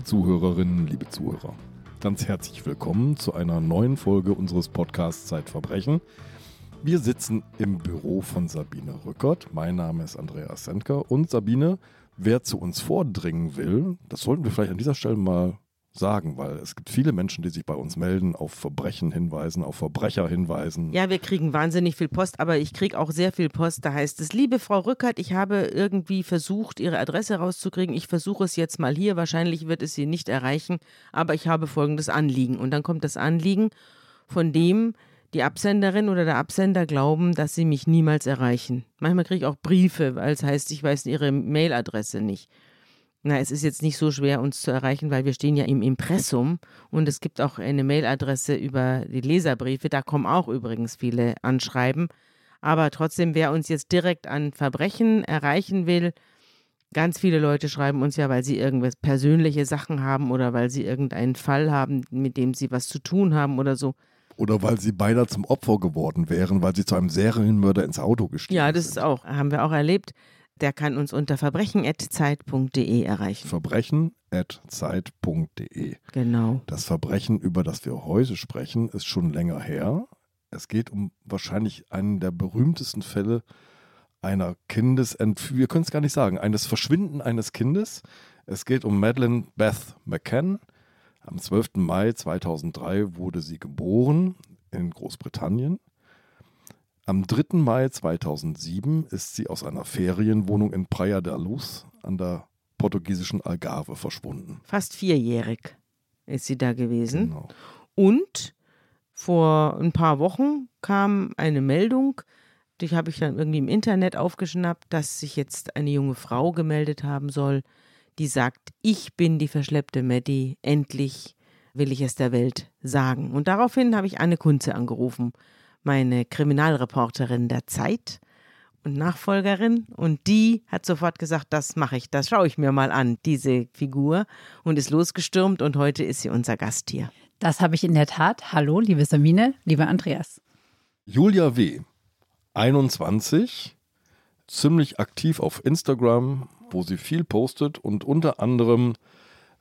Liebe Zuhörerinnen, liebe Zuhörer, ganz herzlich willkommen zu einer neuen Folge unseres Podcasts Zeitverbrechen. Wir sitzen im Büro von Sabine Rückert. Mein Name ist Andreas Sendker und Sabine, wer zu uns vordringen will, das sollten wir vielleicht an dieser Stelle mal sagen, weil es gibt viele Menschen, die sich bei uns melden, auf Verbrechen hinweisen, auf Verbrecher hinweisen. Ja, wir kriegen wahnsinnig viel Post, aber ich kriege auch sehr viel Post. Da heißt es, liebe Frau Rückert, ich habe irgendwie versucht, Ihre Adresse rauszukriegen. Ich versuche es jetzt mal hier. Wahrscheinlich wird es Sie nicht erreichen, aber ich habe folgendes Anliegen. Und dann kommt das Anliegen, von dem die Absenderin oder der Absender glauben, dass sie mich niemals erreichen. Manchmal kriege ich auch Briefe, weil es heißt, ich weiß ihre Mailadresse nicht. Na, es ist jetzt nicht so schwer, uns zu erreichen, weil wir stehen ja im Impressum und es gibt auch eine Mailadresse über die Leserbriefe. Da kommen auch übrigens viele Anschreiben. Aber trotzdem, wer uns jetzt direkt an Verbrechen erreichen will, ganz viele Leute schreiben uns ja, weil sie irgendwas persönliche Sachen haben oder weil sie irgendeinen Fall haben, mit dem sie was zu tun haben oder so. Oder weil sie beinahe zum Opfer geworden wären, weil sie zu einem Serienmörder ins Auto gestiegen sind. Ja, das ist auch, haben wir auch erlebt der kann uns unter verbrechen.zeit.de erreichen. Verbrechen.zeit.de. Genau. Das Verbrechen, über das wir heute sprechen, ist schon länger her. Es geht um wahrscheinlich einen der berühmtesten Fälle einer Kindesentführung, wir können es gar nicht sagen, eines Verschwinden eines Kindes. Es geht um Madeleine Beth McCann. Am 12. Mai 2003 wurde sie geboren in Großbritannien. Am 3. Mai 2007 ist sie aus einer Ferienwohnung in Praia da Luz an der portugiesischen Algarve verschwunden. Fast vierjährig ist sie da gewesen. Genau. Und vor ein paar Wochen kam eine Meldung, die habe ich dann irgendwie im Internet aufgeschnappt, dass sich jetzt eine junge Frau gemeldet haben soll, die sagt, ich bin die verschleppte Maddie, endlich will ich es der Welt sagen. Und daraufhin habe ich Anne Kunze angerufen meine Kriminalreporterin der Zeit und Nachfolgerin. Und die hat sofort gesagt, das mache ich, das schaue ich mir mal an, diese Figur. Und ist losgestürmt und heute ist sie unser Gast hier. Das habe ich in der Tat. Hallo, liebe Samine, lieber Andreas. Julia W., 21, ziemlich aktiv auf Instagram, wo sie viel postet und unter anderem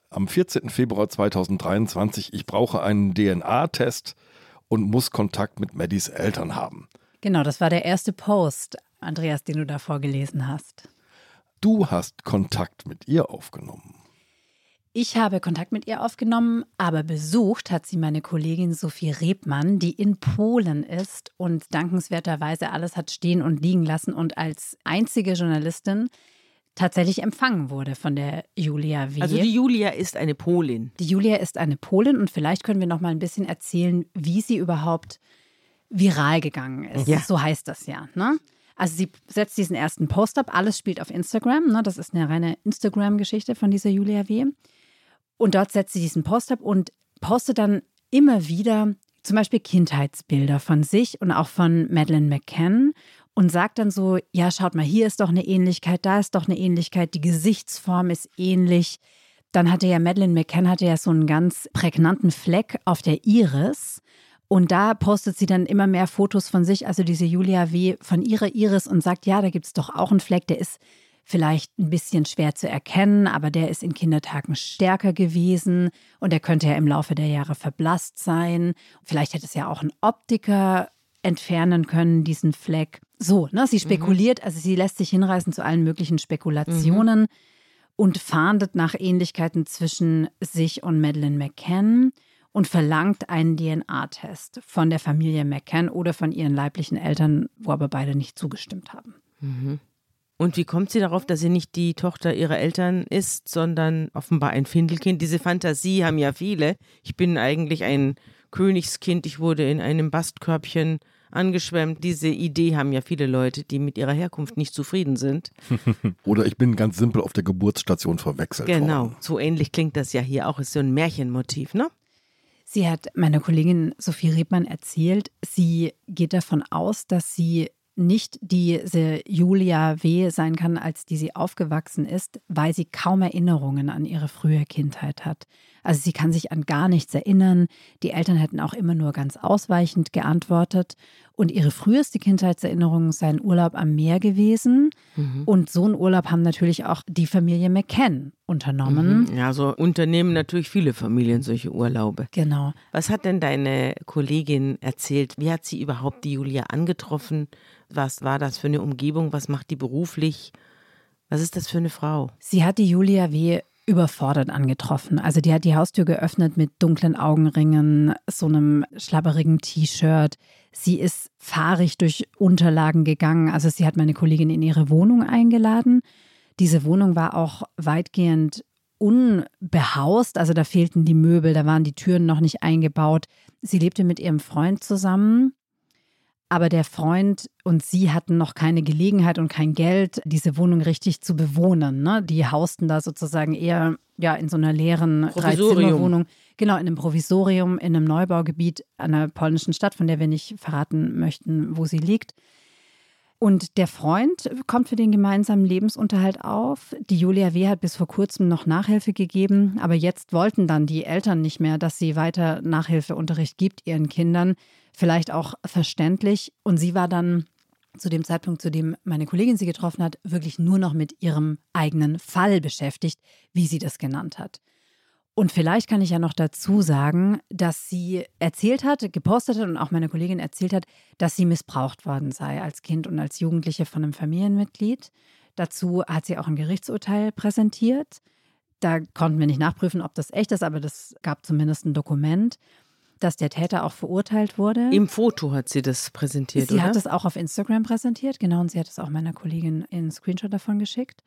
am 14. Februar 2023, ich brauche einen DNA-Test und muss Kontakt mit Maddies Eltern haben. Genau, das war der erste Post, Andreas, den du da vorgelesen hast. Du hast Kontakt mit ihr aufgenommen. Ich habe Kontakt mit ihr aufgenommen, aber besucht hat sie meine Kollegin Sophie Rebmann, die in Polen ist und dankenswerterweise alles hat stehen und liegen lassen und als einzige Journalistin tatsächlich empfangen wurde von der Julia W. Also die Julia ist eine Polin. Die Julia ist eine Polin und vielleicht können wir noch mal ein bisschen erzählen, wie sie überhaupt viral gegangen ist. Ja. So heißt das ja. Ne? Also sie setzt diesen ersten Post ab, alles spielt auf Instagram. Ne? Das ist eine reine Instagram-Geschichte von dieser Julia W. Und dort setzt sie diesen Post ab und postet dann immer wieder zum Beispiel Kindheitsbilder von sich und auch von Madeleine McCann und sagt dann so, ja, schaut mal, hier ist doch eine Ähnlichkeit, da ist doch eine Ähnlichkeit, die Gesichtsform ist ähnlich. Dann hatte ja Madeleine McCann hatte ja so einen ganz prägnanten Fleck auf der Iris. Und da postet sie dann immer mehr Fotos von sich, also diese Julia W. von ihrer Iris und sagt, ja, da gibt es doch auch einen Fleck, der ist vielleicht ein bisschen schwer zu erkennen, aber der ist in Kindertagen stärker gewesen und der könnte ja im Laufe der Jahre verblasst sein. Vielleicht hätte es ja auch ein Optiker entfernen können, diesen Fleck. So, ne? Sie mhm. spekuliert, mhm. also sie lässt sich hinreißen zu allen möglichen Spekulationen mhm. und fahndet nach Ähnlichkeiten zwischen sich und Madeleine McCann und verlangt einen DNA-Test von der Familie McCann oder von ihren leiblichen Eltern, wo aber beide nicht zugestimmt haben. Mhm. Und wie kommt sie darauf, dass sie nicht die Tochter ihrer Eltern ist, sondern offenbar ein Findelkind? Diese Fantasie haben ja viele. Ich bin eigentlich ein Königskind, ich wurde in einem Bastkörbchen angeschwemmt. Diese Idee haben ja viele Leute, die mit ihrer Herkunft nicht zufrieden sind. Oder ich bin ganz simpel auf der Geburtsstation verwechselt genau, worden. so ähnlich klingt das ja hier auch. Ist so ein Märchenmotiv, ne? Sie hat meiner Kollegin Sophie Rebmann erzählt, sie geht davon aus, dass sie nicht diese Julia W. sein kann, als die sie aufgewachsen ist, weil sie kaum Erinnerungen an ihre frühe Kindheit hat. Also sie kann sich an gar nichts erinnern. Die Eltern hätten auch immer nur ganz ausweichend geantwortet. Und ihre früheste Kindheitserinnerung sei ein Urlaub am Meer gewesen. Mhm. Und so einen Urlaub haben natürlich auch die Familie McCann. Unternommen. Mhm. Ja, so unternehmen natürlich viele Familien solche Urlaube. Genau. Was hat denn deine Kollegin erzählt? Wie hat sie überhaupt die Julia angetroffen? Was war das für eine Umgebung? Was macht die beruflich? Was ist das für eine Frau? Sie hat die Julia wie überfordert angetroffen. Also die hat die Haustür geöffnet mit dunklen Augenringen, so einem schlabberigen T-Shirt. Sie ist fahrig durch Unterlagen gegangen. Also sie hat meine Kollegin in ihre Wohnung eingeladen. Diese Wohnung war auch weitgehend unbehaust, also da fehlten die Möbel, da waren die Türen noch nicht eingebaut. Sie lebte mit ihrem Freund zusammen aber der Freund und sie hatten noch keine Gelegenheit und kein Geld, diese Wohnung richtig zu bewohnen. Ne? Die hausten da sozusagen eher ja, in so einer leeren Dreizimmerwohnung. Genau, in einem Provisorium, in einem Neubaugebiet einer polnischen Stadt, von der wir nicht verraten möchten, wo sie liegt. Und der Freund kommt für den gemeinsamen Lebensunterhalt auf. Die Julia W. hat bis vor kurzem noch Nachhilfe gegeben, aber jetzt wollten dann die Eltern nicht mehr, dass sie weiter Nachhilfeunterricht gibt ihren Kindern vielleicht auch verständlich. Und sie war dann zu dem Zeitpunkt, zu dem meine Kollegin sie getroffen hat, wirklich nur noch mit ihrem eigenen Fall beschäftigt, wie sie das genannt hat. Und vielleicht kann ich ja noch dazu sagen, dass sie erzählt hat, gepostet hat und auch meine Kollegin erzählt hat, dass sie missbraucht worden sei als Kind und als Jugendliche von einem Familienmitglied. Dazu hat sie auch ein Gerichtsurteil präsentiert. Da konnten wir nicht nachprüfen, ob das echt ist, aber das gab zumindest ein Dokument dass der Täter auch verurteilt wurde. Im Foto hat sie das präsentiert, Sie oder? hat es auch auf Instagram präsentiert, genau, und sie hat es auch meiner Kollegin in Screenshot davon geschickt.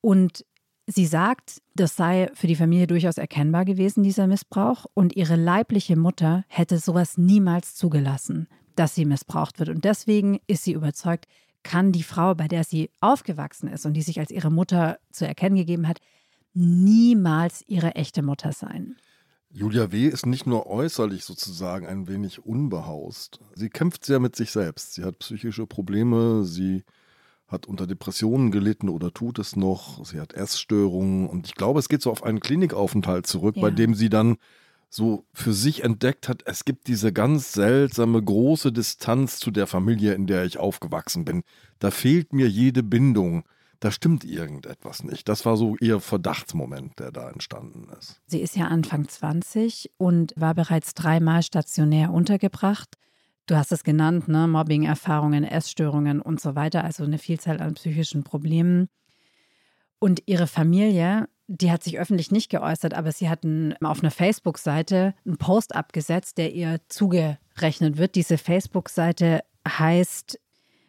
Und sie sagt, das sei für die Familie durchaus erkennbar gewesen, dieser Missbrauch. Und ihre leibliche Mutter hätte sowas niemals zugelassen, dass sie missbraucht wird. Und deswegen ist sie überzeugt, kann die Frau, bei der sie aufgewachsen ist und die sich als ihre Mutter zu erkennen gegeben hat, niemals ihre echte Mutter sein. Julia W. ist nicht nur äußerlich sozusagen ein wenig unbehaust. Sie kämpft sehr mit sich selbst. Sie hat psychische Probleme, sie hat unter Depressionen gelitten oder tut es noch. Sie hat Essstörungen und ich glaube, es geht so auf einen Klinikaufenthalt zurück, ja. bei dem sie dann so für sich entdeckt hat, es gibt diese ganz seltsame große Distanz zu der Familie, in der ich aufgewachsen bin. Da fehlt mir jede Bindung da stimmt irgendetwas nicht. Das war so ihr Verdachtsmoment, der da entstanden ist. Sie ist ja Anfang 20 und war bereits dreimal stationär untergebracht. Du hast es genannt, ne? Mobbing-Erfahrungen, Essstörungen und so weiter, also eine Vielzahl an psychischen Problemen. Und ihre Familie, die hat sich öffentlich nicht geäußert, aber sie hatten auf einer Facebook-Seite einen Post abgesetzt, der ihr zugerechnet wird. Diese Facebook-Seite heißt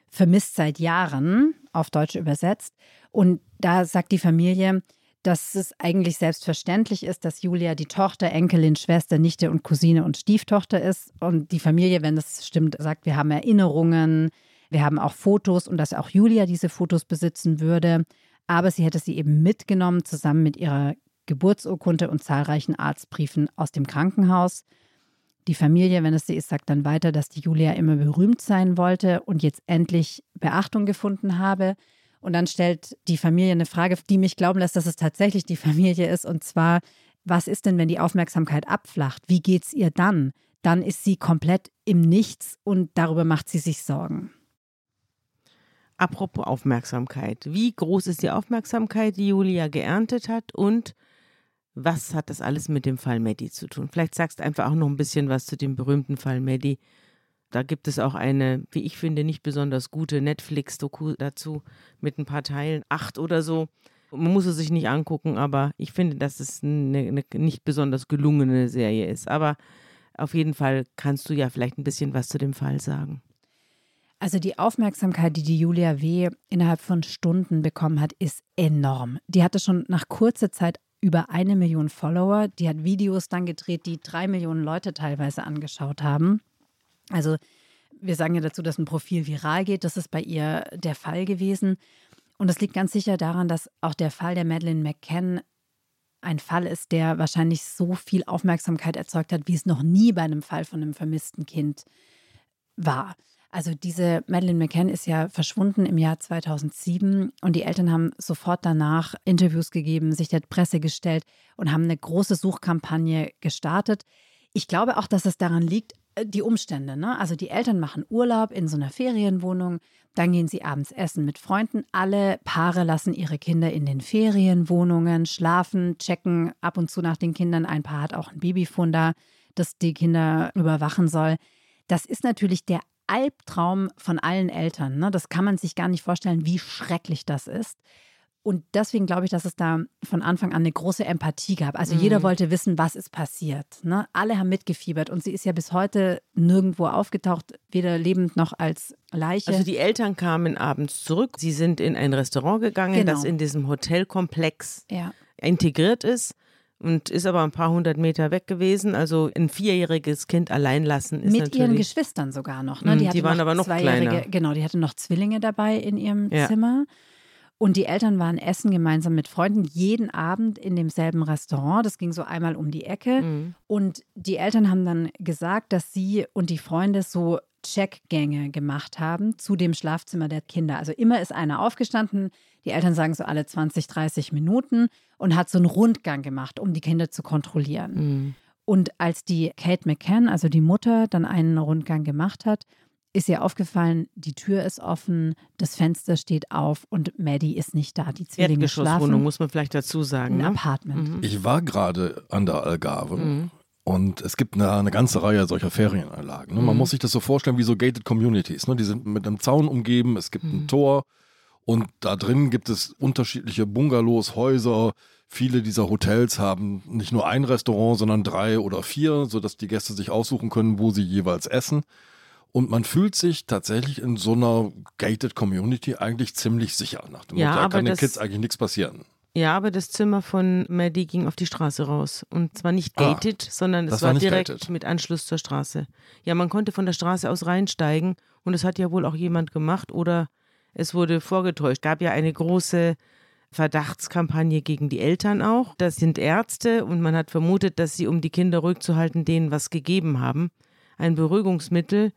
Vermisst seit Jahren auf Deutsch übersetzt. Und da sagt die Familie, dass es eigentlich selbstverständlich ist, dass Julia die Tochter, Enkelin, Schwester, Nichte und Cousine und Stieftochter ist. Und die Familie, wenn das stimmt, sagt, wir haben Erinnerungen, wir haben auch Fotos und dass auch Julia diese Fotos besitzen würde. Aber sie hätte sie eben mitgenommen, zusammen mit ihrer Geburtsurkunde und zahlreichen Arztbriefen aus dem Krankenhaus. Die Familie, wenn es sie ist, sagt dann weiter, dass die Julia immer berühmt sein wollte und jetzt endlich Beachtung gefunden habe. Und dann stellt die Familie eine Frage, die mich glauben lässt, dass es tatsächlich die Familie ist. Und zwar, was ist denn, wenn die Aufmerksamkeit abflacht? Wie geht es ihr dann? Dann ist sie komplett im Nichts und darüber macht sie sich Sorgen. Apropos Aufmerksamkeit. Wie groß ist die Aufmerksamkeit, die Julia geerntet hat? Und was hat das alles mit dem Fall Maddie zu tun? Vielleicht sagst du einfach auch noch ein bisschen was zu dem berühmten Fall Maddie. Da gibt es auch eine, wie ich finde, nicht besonders gute Netflix-Doku dazu mit ein paar Teilen, acht oder so. Man muss es sich nicht angucken, aber ich finde, dass es eine, eine nicht besonders gelungene Serie ist. Aber auf jeden Fall kannst du ja vielleicht ein bisschen was zu dem Fall sagen. Also die Aufmerksamkeit, die die Julia W. innerhalb von Stunden bekommen hat, ist enorm. Die hatte schon nach kurzer Zeit über eine Million Follower. Die hat Videos dann gedreht, die drei Millionen Leute teilweise angeschaut haben. Also wir sagen ja dazu, dass ein Profil viral geht. Das ist bei ihr der Fall gewesen. Und das liegt ganz sicher daran, dass auch der Fall der Madeleine McCann ein Fall ist, der wahrscheinlich so viel Aufmerksamkeit erzeugt hat, wie es noch nie bei einem Fall von einem vermissten Kind war. Also diese Madeleine McCann ist ja verschwunden im Jahr 2007 und die Eltern haben sofort danach Interviews gegeben, sich der Presse gestellt und haben eine große Suchkampagne gestartet. Ich glaube auch, dass es daran liegt, die Umstände, ne? Also die Eltern machen Urlaub in so einer Ferienwohnung, dann gehen sie abends essen mit Freunden. Alle Paare lassen ihre Kinder in den Ferienwohnungen schlafen, checken ab und zu nach den Kindern. Ein Paar hat auch ein Babyfon da, das die Kinder überwachen soll. Das ist natürlich der Albtraum von allen Eltern. Ne? Das kann man sich gar nicht vorstellen, wie schrecklich das ist. Und deswegen glaube ich, dass es da von Anfang an eine große Empathie gab. Also mhm. jeder wollte wissen, was ist passiert. Ne? Alle haben mitgefiebert und sie ist ja bis heute nirgendwo aufgetaucht, weder lebend noch als Leiche. Also die Eltern kamen abends zurück. Sie sind in ein Restaurant gegangen, genau. das in diesem Hotelkomplex ja. integriert ist und ist aber ein paar hundert Meter weg gewesen. Also ein vierjähriges Kind allein lassen ist Mit natürlich... ihren Geschwistern sogar noch. Ne? Mhm, die, die waren aber noch kleiner. Genau, die hatte noch Zwillinge dabei in ihrem ja. Zimmer. Und die Eltern waren essen gemeinsam mit Freunden jeden Abend in demselben Restaurant. Das ging so einmal um die Ecke. Mhm. Und die Eltern haben dann gesagt, dass sie und die Freunde so Checkgänge gemacht haben zu dem Schlafzimmer der Kinder. Also immer ist einer aufgestanden, die Eltern sagen so alle 20, 30 Minuten und hat so einen Rundgang gemacht, um die Kinder zu kontrollieren. Mhm. Und als die Kate McCann, also die Mutter, dann einen Rundgang gemacht hat, ist ihr aufgefallen, die Tür ist offen, das Fenster steht auf und Maddie ist nicht da. Die Zwillinge schlafen. muss man vielleicht dazu sagen. Ein ne? Apartment. Mhm. Ich war gerade an der Algarve mhm. und es gibt eine, eine, ganze Reihe solcher Ferienanlagen. Ne? Man mhm. muss sich das so vorstellen wie so gated Communities. Ne? Die sind mit einem Zaun umgeben, es gibt ein mhm. Tor und da drin gibt es unterschiedliche Bungalows, Häuser. Viele dieser Hotels haben nicht nur ein Restaurant, sondern drei oder vier, sodass die Gäste sich aussuchen können, wo sie jeweils essen. Und man fühlt sich tatsächlich in so einer gated Community eigentlich ziemlich sicher. Nach dem ja, Motto, da kann den Kids eigentlich nichts passieren. Ja, aber das Zimmer von Maddie ging auf die Straße raus. Und zwar nicht ah, gated, ah, sondern es war, war direkt gated. mit Anschluss zur Straße. Ja, man konnte von der Straße aus reinsteigen und es hat ja wohl auch jemand gemacht oder es wurde vorgetäuscht. Es gab ja eine große Verdachtskampagne gegen die Eltern auch. Das sind Ärzte und man hat vermutet, dass sie, um die Kinder ruhig zu halten, denen was gegeben haben. Ein Beruhigungsmittel,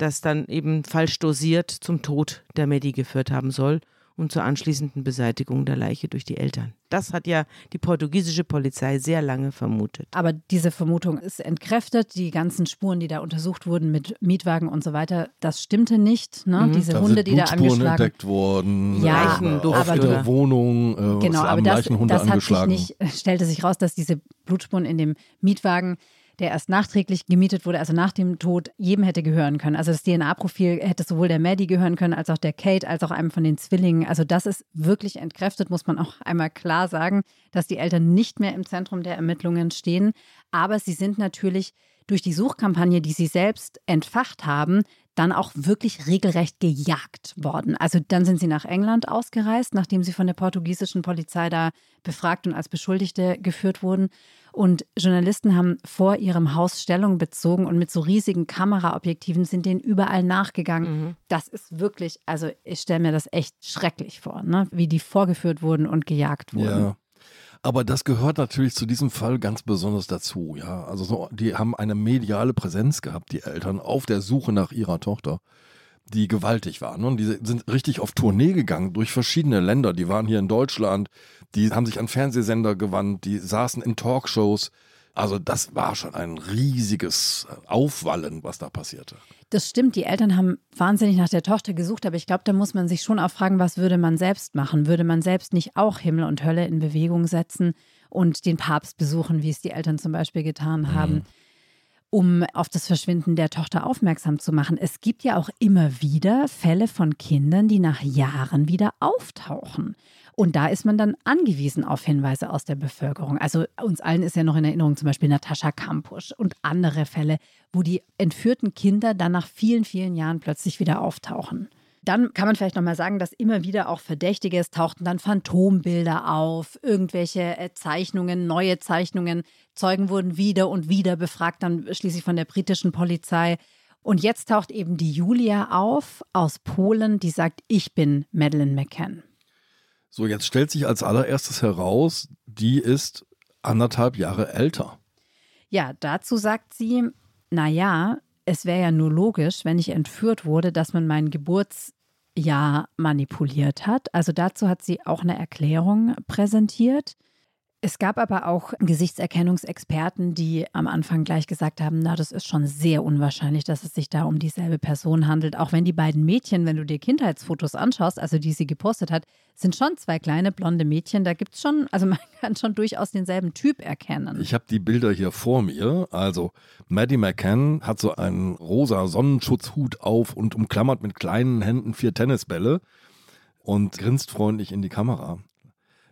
das dann eben falsch dosiert zum Tod der Medi geführt haben soll und zur anschließenden Beseitigung der Leiche durch die Eltern. Das hat ja die portugiesische Polizei sehr lange vermutet. Aber diese Vermutung ist entkräftet. Die ganzen Spuren, die da untersucht wurden mit Mietwagen und so weiter, das stimmte nicht. Ne? Mhm. Diese da Hunde, die da angeschlagen entdeckt worden. Ja, äh, auf der Wohnung. Äh, genau, aber das, das hat sich nicht, stellte sich raus, dass diese Blutspuren in dem Mietwagen der erst nachträglich gemietet wurde, also nach dem Tod, jedem hätte gehören können. Also das DNA-Profil hätte sowohl der Maddie gehören können, als auch der Kate, als auch einem von den Zwillingen. Also das ist wirklich entkräftet, muss man auch einmal klar sagen, dass die Eltern nicht mehr im Zentrum der Ermittlungen stehen. Aber sie sind natürlich durch die Suchkampagne, die sie selbst entfacht haben, dann auch wirklich regelrecht gejagt worden. Also dann sind sie nach England ausgereist, nachdem sie von der portugiesischen Polizei da befragt und als Beschuldigte geführt wurden. Und Journalisten haben vor ihrem Haus Stellung bezogen und mit so riesigen Kameraobjektiven sind denen überall nachgegangen. Mhm. Das ist wirklich, also ich stelle mir das echt schrecklich vor, ne? wie die vorgeführt wurden und gejagt wurden. Ja. Aber das gehört natürlich zu diesem Fall ganz besonders dazu, ja. Also so, die haben eine mediale Präsenz gehabt, die Eltern, auf der Suche nach ihrer Tochter, die gewaltig war. Ne? Und die sind richtig auf Tournee gegangen durch verschiedene Länder. Die waren hier in Deutschland, die haben sich an Fernsehsender gewandt, die saßen in Talkshows. Also das war schon ein riesiges Aufwallen, was da passierte. Das stimmt, die Eltern haben wahnsinnig nach der Tochter gesucht, aber ich glaube, da muss man sich schon auch fragen, was würde man selbst machen? Würde man selbst nicht auch Himmel und Hölle in Bewegung setzen und den Papst besuchen, wie es die Eltern zum Beispiel getan mhm. Um auf das Verschwinden der Tochter aufmerksam zu machen. Es gibt ja auch immer wieder Fälle von Kindern, die nach Jahren wieder auftauchen. Und da ist man dann angewiesen auf Hinweise aus der Bevölkerung. Also uns allen ist ja noch in Erinnerung zum Beispiel Natascha Kampusch und andere Fälle, wo die entführten Kinder dann nach vielen, vielen Jahren plötzlich wieder auftauchen. Dann kann man vielleicht nochmal sagen, dass immer wieder auch Verdächtige, es tauchten dann Phantombilder auf, irgendwelche äh, Zeichnungen, neue Zeichnungen. Zeugen wurden wieder und wieder befragt, dann schließlich von der britischen Polizei. Und jetzt taucht eben die Julia auf aus Polen, die sagt, ich bin Madeleine McCann. So, jetzt stellt sich als allererstes heraus, die ist anderthalb Jahre älter. Ja, dazu sagt sie, naja, es wäre ja nur logisch, wenn ich entführt wurde, dass man mein Geburtsjahr manipuliert hat. Also dazu hat sie auch eine Erklärung präsentiert. Es gab aber auch Gesichtserkennungsexperten, die am Anfang gleich gesagt haben, na, das ist schon sehr unwahrscheinlich, dass es sich da um dieselbe Person handelt. Auch wenn die beiden Mädchen, wenn du dir Kindheitsfotos anschaust, also die sie gepostet hat, sind schon zwei kleine blonde Mädchen. Da gibt es schon, also man kann schon durchaus denselben Typ erkennen. Ich habe die Bilder hier vor mir. Also Maddie McCann hat so einen rosa Sonnenschutzhut auf und umklammert mit kleinen Händen vier Tennisbälle und grinst freundlich in die Kamera.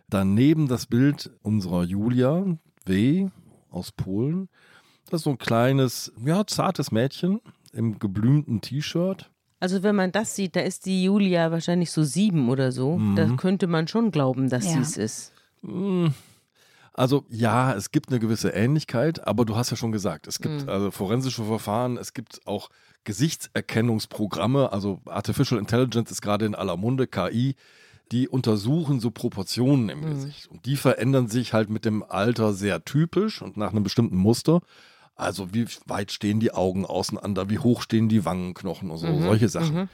Daneben das Bild unserer Julia W. aus Polen. Das ist so ein kleines, ja, zartes Mädchen im geblümten T-Shirt. Also wenn man das sieht, da ist die Julia wahrscheinlich so sieben oder so. Mhm. Da könnte man schon glauben, dass ja. sie es ist. Hm. Also ja, es gibt eine gewisse Ähnlichkeit, aber du hast ja schon gesagt, es gibt mhm. also forensische Verfahren, es gibt auch Gesichtserkennungsprogramme, also Artificial Intelligence ist gerade in aller Munde, KI, die untersuchen so Proportionen im mhm. Gesicht. Und die verändern sich halt mit dem Alter sehr typisch und nach einem bestimmten Muster. Also wie weit stehen die Augen auseinander, wie hoch stehen die Wangenknochen und so, mhm. solche Sachen. Mhm.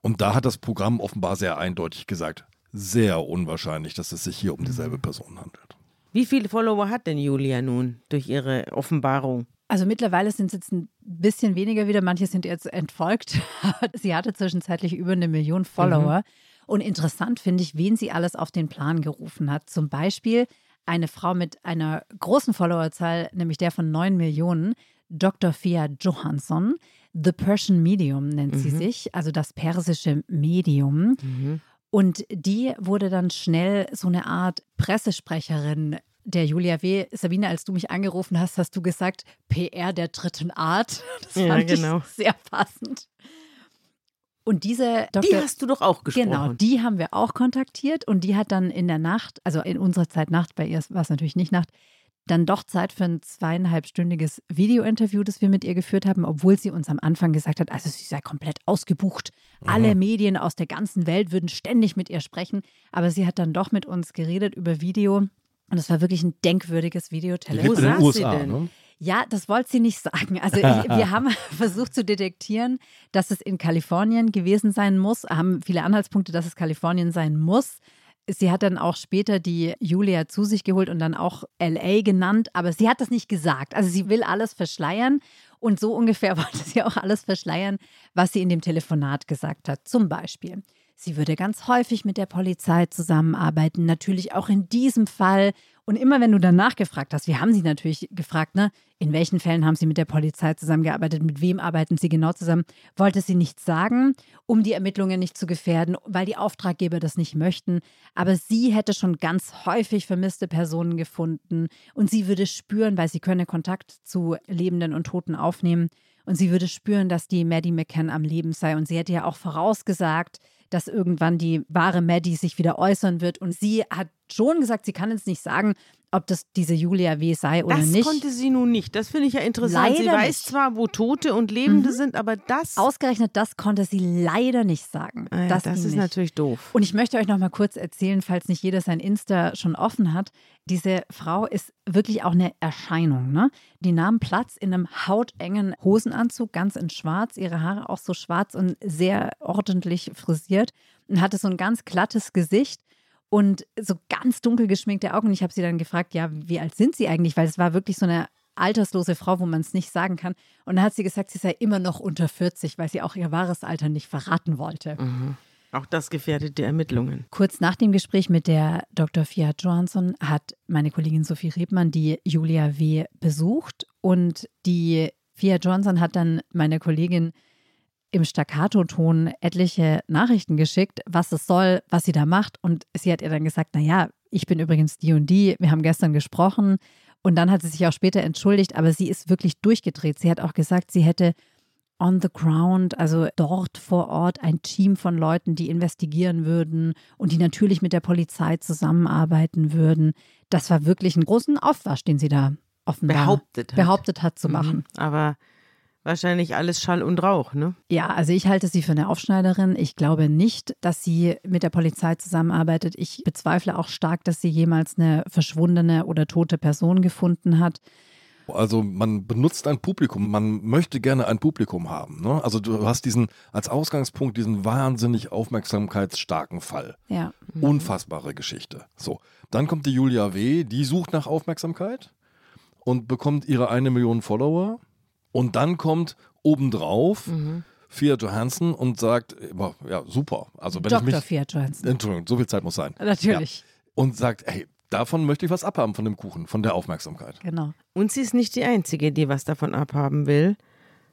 Und da hat das Programm offenbar sehr eindeutig gesagt, sehr unwahrscheinlich, dass es sich hier um dieselbe mhm. Person handelt. Wie viele Follower hat denn Julia nun durch ihre Offenbarung? Also mittlerweile sind es jetzt ein bisschen weniger wieder. Manche sind jetzt entfolgt. sie hatte zwischenzeitlich über eine Million Follower. Mhm. Und interessant finde ich, wen sie alles auf den Plan gerufen hat. Zum Beispiel eine Frau mit einer großen Followerzahl, nämlich der von 9 Millionen, Dr. Fia Johansson. The Persian Medium nennt mhm. sie sich, also das persische Medium. Mhm. Und die wurde dann schnell so eine Art Pressesprecherin der Julia W. Sabine, als du mich angerufen hast, hast du gesagt, PR der dritten Art. Das ja, fand genau. ich sehr passend. Und diese Dr. Die hast du doch auch gesprochen. Genau, die haben wir auch kontaktiert und die hat dann in der Nacht, also in unserer Zeit Nacht, bei ihr war es natürlich nicht Nacht, dann doch Zeit für ein zweieinhalbstündiges Videointerview, das wir mit ihr geführt haben, obwohl sie uns am Anfang gesagt hat, also sie sei komplett ausgebucht. Mhm. Alle Medien aus der ganzen Welt würden ständig mit ihr sprechen. Aber sie hat dann doch mit uns geredet über Video. Und es war wirklich ein denkwürdiges Videotelefon. Wo saß USA, sie denn? Ne? Ja, das wollte sie nicht sagen. Also ich, wir haben versucht zu detektieren, dass es in Kalifornien gewesen sein muss, haben viele Anhaltspunkte, dass es Kalifornien sein muss. Sie hat dann auch später die Julia zu sich geholt und dann auch LA genannt, aber sie hat das nicht gesagt. Also sie will alles verschleiern und so ungefähr wollte sie auch alles verschleiern, was sie in dem Telefonat gesagt hat. Zum Beispiel, sie würde ganz häufig mit der Polizei zusammenarbeiten, natürlich auch in diesem Fall und immer wenn du dann nachgefragt hast, wir haben sie natürlich gefragt, ne, in welchen Fällen haben sie mit der Polizei zusammengearbeitet, mit wem arbeiten sie genau zusammen, wollte sie nichts sagen, um die Ermittlungen nicht zu gefährden, weil die Auftraggeber das nicht möchten. Aber sie hätte schon ganz häufig vermisste Personen gefunden und sie würde spüren, weil sie könne Kontakt zu Lebenden und Toten aufnehmen und sie würde spüren, dass die Maddie McCann am Leben sei. Und sie hätte ja auch vorausgesagt, dass irgendwann die wahre Maddie sich wieder äußern wird. Und sie hat schon gesagt, sie kann jetzt nicht sagen, ob das diese Julia W. sei oder das nicht. Das konnte sie nun nicht. Das finde ich ja interessant. Leider sie weiß nicht. zwar, wo Tote und Lebende mhm. sind, aber das. Ausgerechnet das konnte sie leider nicht sagen. Ah ja, das, das ist nicht. natürlich doof. Und ich möchte euch noch mal kurz erzählen, falls nicht jeder sein Insta schon offen hat. Diese Frau ist wirklich auch eine Erscheinung. Ne? Die nahm Platz in einem hautengen Hosenanzug, ganz in schwarz, ihre Haare auch so schwarz und sehr ordentlich frisiert und hatte so ein ganz glattes Gesicht und so ganz dunkel geschminkte Augen. Und ich habe sie dann gefragt, ja, wie alt sind sie eigentlich? Weil es war wirklich so eine alterslose Frau, wo man es nicht sagen kann. Und dann hat sie gesagt, sie sei immer noch unter 40, weil sie auch ihr wahres Alter nicht verraten wollte. Mhm. Auch das gefährdet die Ermittlungen. Kurz nach dem Gespräch mit der Dr. Fiat Johansson hat meine Kollegin Sophie Rebmann die Julia W. besucht und die Fiat Johansson hat dann meine Kollegin im Staccato-Ton etliche Nachrichten geschickt, was es soll, was sie da macht. Und sie hat ihr dann gesagt, naja, ich bin übrigens die und die, wir haben gestern gesprochen. Und dann hat sie sich auch später entschuldigt, aber sie ist wirklich durchgedreht. Sie hat auch gesagt, sie hätte on the ground, also dort vor Ort, ein Team von Leuten, die investigieren würden und die natürlich mit der Polizei zusammenarbeiten würden. Das war wirklich ein großen Aufwasch, den sie da offenbar behauptet hat, behauptet hat zu mhm. machen. Aber wahrscheinlich alles Schall und Rauch, ne? Ja, also ich halte sie für eine Aufschneiderin. Ich glaube nicht, dass sie mit der Polizei zusammenarbeitet. Ich bezweifle auch stark, dass sie jemals eine verschwundene oder tote Person gefunden hat. Also man benutzt ein Publikum, man möchte gerne ein Publikum haben. Ne? Also du hast diesen als Ausgangspunkt diesen wahnsinnig aufmerksamkeitsstarken Fall. Ja. Unfassbare Geschichte. So, dann kommt die Julia W., die sucht nach Aufmerksamkeit und bekommt ihre eine Million Follower. Und dann kommt obendrauf Mhm. Fiat Johansson und sagt, ja super, also wenn ich Dr. mich, Fiat Johansson. Entschuldigung, so viel Zeit muss sein. Natürlich. Und sagt, hey, davon möchte ich was abhaben von dem Kuchen, von der Aufmerksamkeit. Genau. Und sie ist nicht die Einzige, die was davon abhaben will,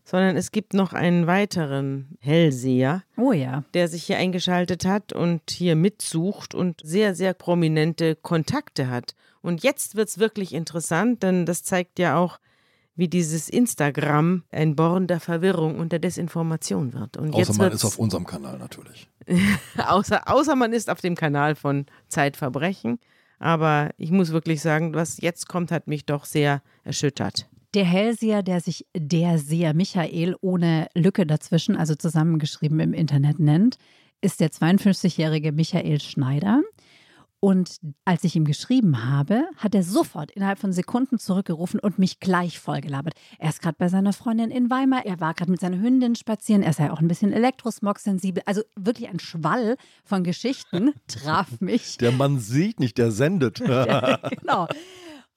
sondern es gibt noch einen weiteren Hellseher, Oh ja. der sich hier eingeschaltet hat und hier mitsucht und sehr, sehr prominente Kontakte hat. Und jetzt wird es wirklich interessant, denn das zeigt ja auch, wie dieses Instagram ein Born der Verwirrung und der Desinformation wird. Und Außer jetzt man ist auf unserem Kanal natürlich. außer, außer man ist auf dem Kanal von Zeitverbrechen. Aber ich muss wirklich sagen, was jetzt kommt, hat mich doch sehr erschüttert. Der Hellseher, der sich der Seher Michael ohne Lücke dazwischen, also zusammengeschrieben im Internet nennt, ist der 52-jährige Michael Schneider. Und als ich ihm geschrieben habe, hat er sofort innerhalb von Sekunden zurückgerufen und mich gleich vollgelabert. Er ist gerade bei seiner Freundin in Weimar, er war gerade mit seiner Hündin spazieren, er sei auch ein bisschen elektrosmog-sensibel. Also wirklich ein Schwall von Geschichten traf mich. Der Mann sieht nicht, der sendet. genau.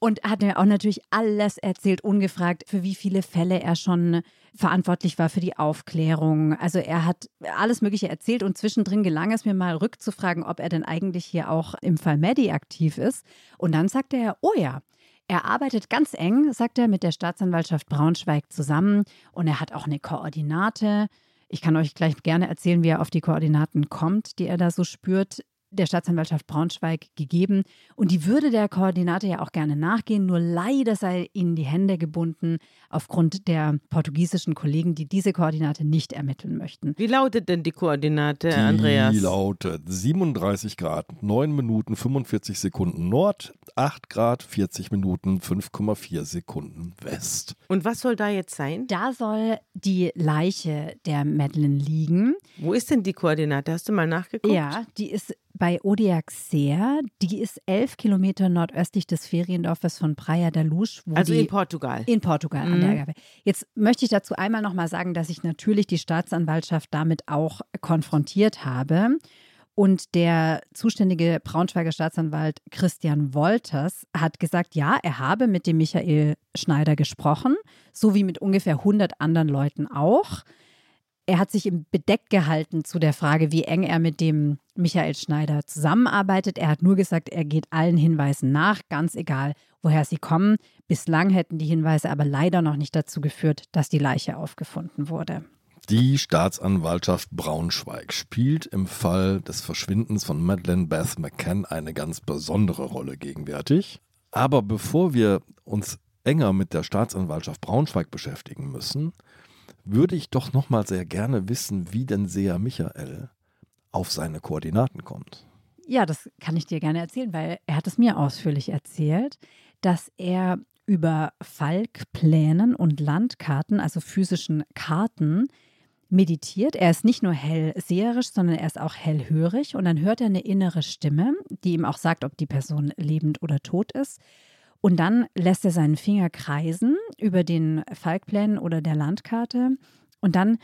Und hat mir auch natürlich alles erzählt, ungefragt, für wie viele Fälle er schon verantwortlich war für die Aufklärung. Also er hat alles Mögliche erzählt und zwischendrin gelang es mir mal rückzufragen, ob er denn eigentlich hier auch im Fall Maddie aktiv ist. Und dann sagte er, oh ja, er arbeitet ganz eng, sagt er, mit der Staatsanwaltschaft Braunschweig zusammen und er hat auch eine Koordinate. Ich kann euch gleich gerne erzählen, wie er auf die Koordinaten kommt, die er da so spürt der Staatsanwaltschaft Braunschweig gegeben. Und die würde der Koordinate ja auch gerne nachgehen, nur leider sei ihnen die Hände gebunden aufgrund der portugiesischen Kollegen, die diese Koordinate nicht ermitteln möchten. Wie lautet denn die Koordinate, Andreas? Die lautet 37 Grad, 9 Minuten 45 Sekunden Nord, 8 Grad, 40 Minuten 5,4 Sekunden West. Und was soll da jetzt sein? Da soll die Leiche der Madeline liegen. Wo ist denn die Koordinate? Hast du mal nachgeguckt? Ja, die ist bei Odiaxer. Die ist elf Kilometer nordöstlich des Feriendorfes von Praia da Luz. wo Also in Portugal. In Portugal an der Agave. Jetzt möchte ich dazu einmal noch mal sagen, dass ich natürlich die Staatsanwaltschaft damit auch konfrontiert habe. Und der zuständige Braunschweiger Staatsanwalt Christian Wolters hat gesagt, ja, er habe mit dem Michael Schneider gesprochen, so wie mit ungefähr 100 anderen Leuten auch. Er hat sich im Bedeck gehalten zu der Frage, wie eng er mit dem Michael Schneider zusammenarbeitet. Er hat nur gesagt, er geht allen Hinweisen nach, ganz egal, woher sie kommen. Bislang hätten die Hinweise aber leider noch nicht dazu geführt, dass die Leiche aufgefunden wurde. Die Staatsanwaltschaft Braunschweig spielt im Fall des Verschwindens von Madeleine Beth McCann eine ganz besondere Rolle gegenwärtig. Aber bevor wir uns enger mit der Staatsanwaltschaft Braunschweig beschäftigen müssen, würde ich doch noch mal sehr gerne wissen, wie denn Seher Michael auf seine Koordinaten kommt. Ja, das kann ich dir gerne erzählen, weil er hat es mir ausführlich erzählt, dass er über Falkplänen und Landkarten, also physischen Karten, meditiert. Er ist nicht nur hellseherisch, sondern er ist auch hellhörig und dann hört er eine innere Stimme, die ihm auch sagt, ob die Person lebend oder tot ist. Und dann lässt er seinen Finger kreisen über den Falkplänen oder der Landkarte und dann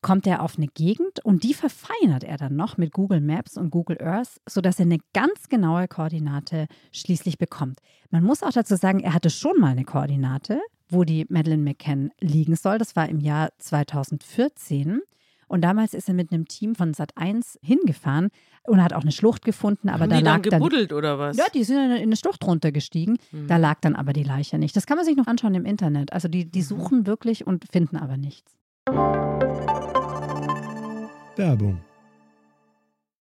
kommt er auf eine Gegend und die verfeinert er dann noch mit Google Maps und Google Earth, sodass er eine ganz genaue Koordinate schließlich bekommt. Man muss auch dazu sagen, er hatte schon mal eine Koordinate, wo die Madeleine McCann liegen soll. Das war im Jahr 2014. Und damals ist er mit einem Team von Sat1 hingefahren und hat auch eine Schlucht gefunden, aber Haben da die lag dann dann gebuddelt oder was? ja, die sind in eine Schlucht runtergestiegen. Da lag dann aber die Leiche nicht. Das kann man sich noch anschauen im Internet. Also die, die suchen wirklich und finden aber nichts. Werbung.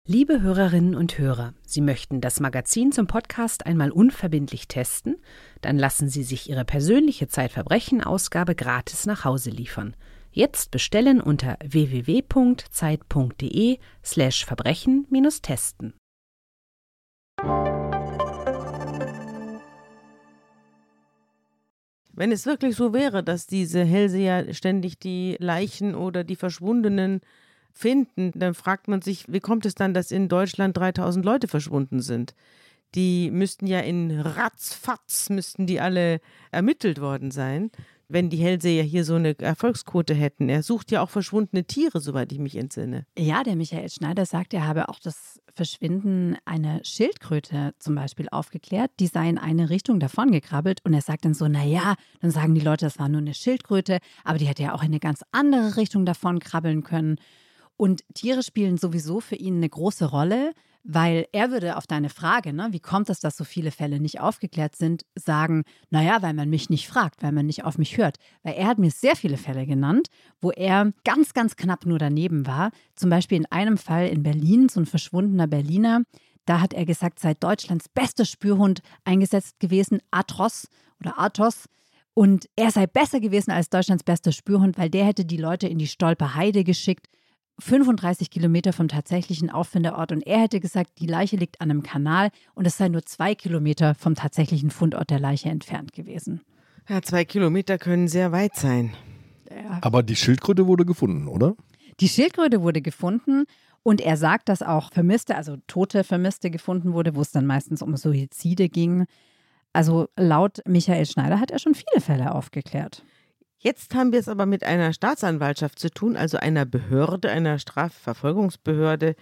Liebe Hörerinnen und Hörer, Sie möchten das Magazin zum Podcast einmal unverbindlich testen? Dann lassen Sie sich Ihre persönliche Zeitverbrechen-Ausgabe gratis nach Hause liefern. Jetzt bestellen unter www.zeit.de slash Verbrechen-testen. Wenn es wirklich so wäre, dass diese Hellseher ständig die Leichen oder die Verschwundenen finden, dann fragt man sich, wie kommt es dann, dass in Deutschland 3000 Leute verschwunden sind? die müssten ja in Ratzfatz, müssten die alle ermittelt worden sein wenn die Hellseher hier so eine Erfolgsquote hätten. Er sucht ja auch verschwundene Tiere, soweit ich mich entsinne. Ja, der Michael Schneider sagt, er habe auch das Verschwinden einer Schildkröte zum Beispiel aufgeklärt. Die sei in eine Richtung davon gekrabbelt und er sagt dann so, naja, dann sagen die Leute, das war nur eine Schildkröte, aber die hätte ja auch in eine ganz andere Richtung davon krabbeln können. Und Tiere spielen sowieso für ihn eine große Rolle. Weil er würde auf deine Frage, ne, wie kommt es, dass so viele Fälle nicht aufgeklärt sind, sagen, naja, weil man mich nicht fragt, weil man nicht auf mich hört. Weil er hat mir sehr viele Fälle genannt, wo er ganz, ganz knapp nur daneben war. Zum Beispiel in einem Fall in Berlin, so ein verschwundener Berliner, da hat er gesagt, sei Deutschlands bester Spürhund eingesetzt gewesen, Atros oder Athos. Und er sei besser gewesen als Deutschlands bester Spürhund, weil der hätte die Leute in die Stolper Heide geschickt 35 Kilometer vom tatsächlichen Auffinderort und er hätte gesagt, die Leiche liegt an einem Kanal und es sei nur zwei Kilometer vom tatsächlichen Fundort der Leiche entfernt gewesen. Ja, zwei Kilometer können sehr weit sein. Ja. Aber die Schildkröte wurde gefunden, oder? Die Schildkröte wurde gefunden und er sagt, dass auch Vermisste, also tote Vermisste gefunden wurde, wo es dann meistens um Suizide ging. Also laut Michael Schneider hat er schon viele Fälle aufgeklärt. Jetzt haben wir es aber mit einer Staatsanwaltschaft zu tun, also einer Behörde, einer Strafverfolgungsbehörde,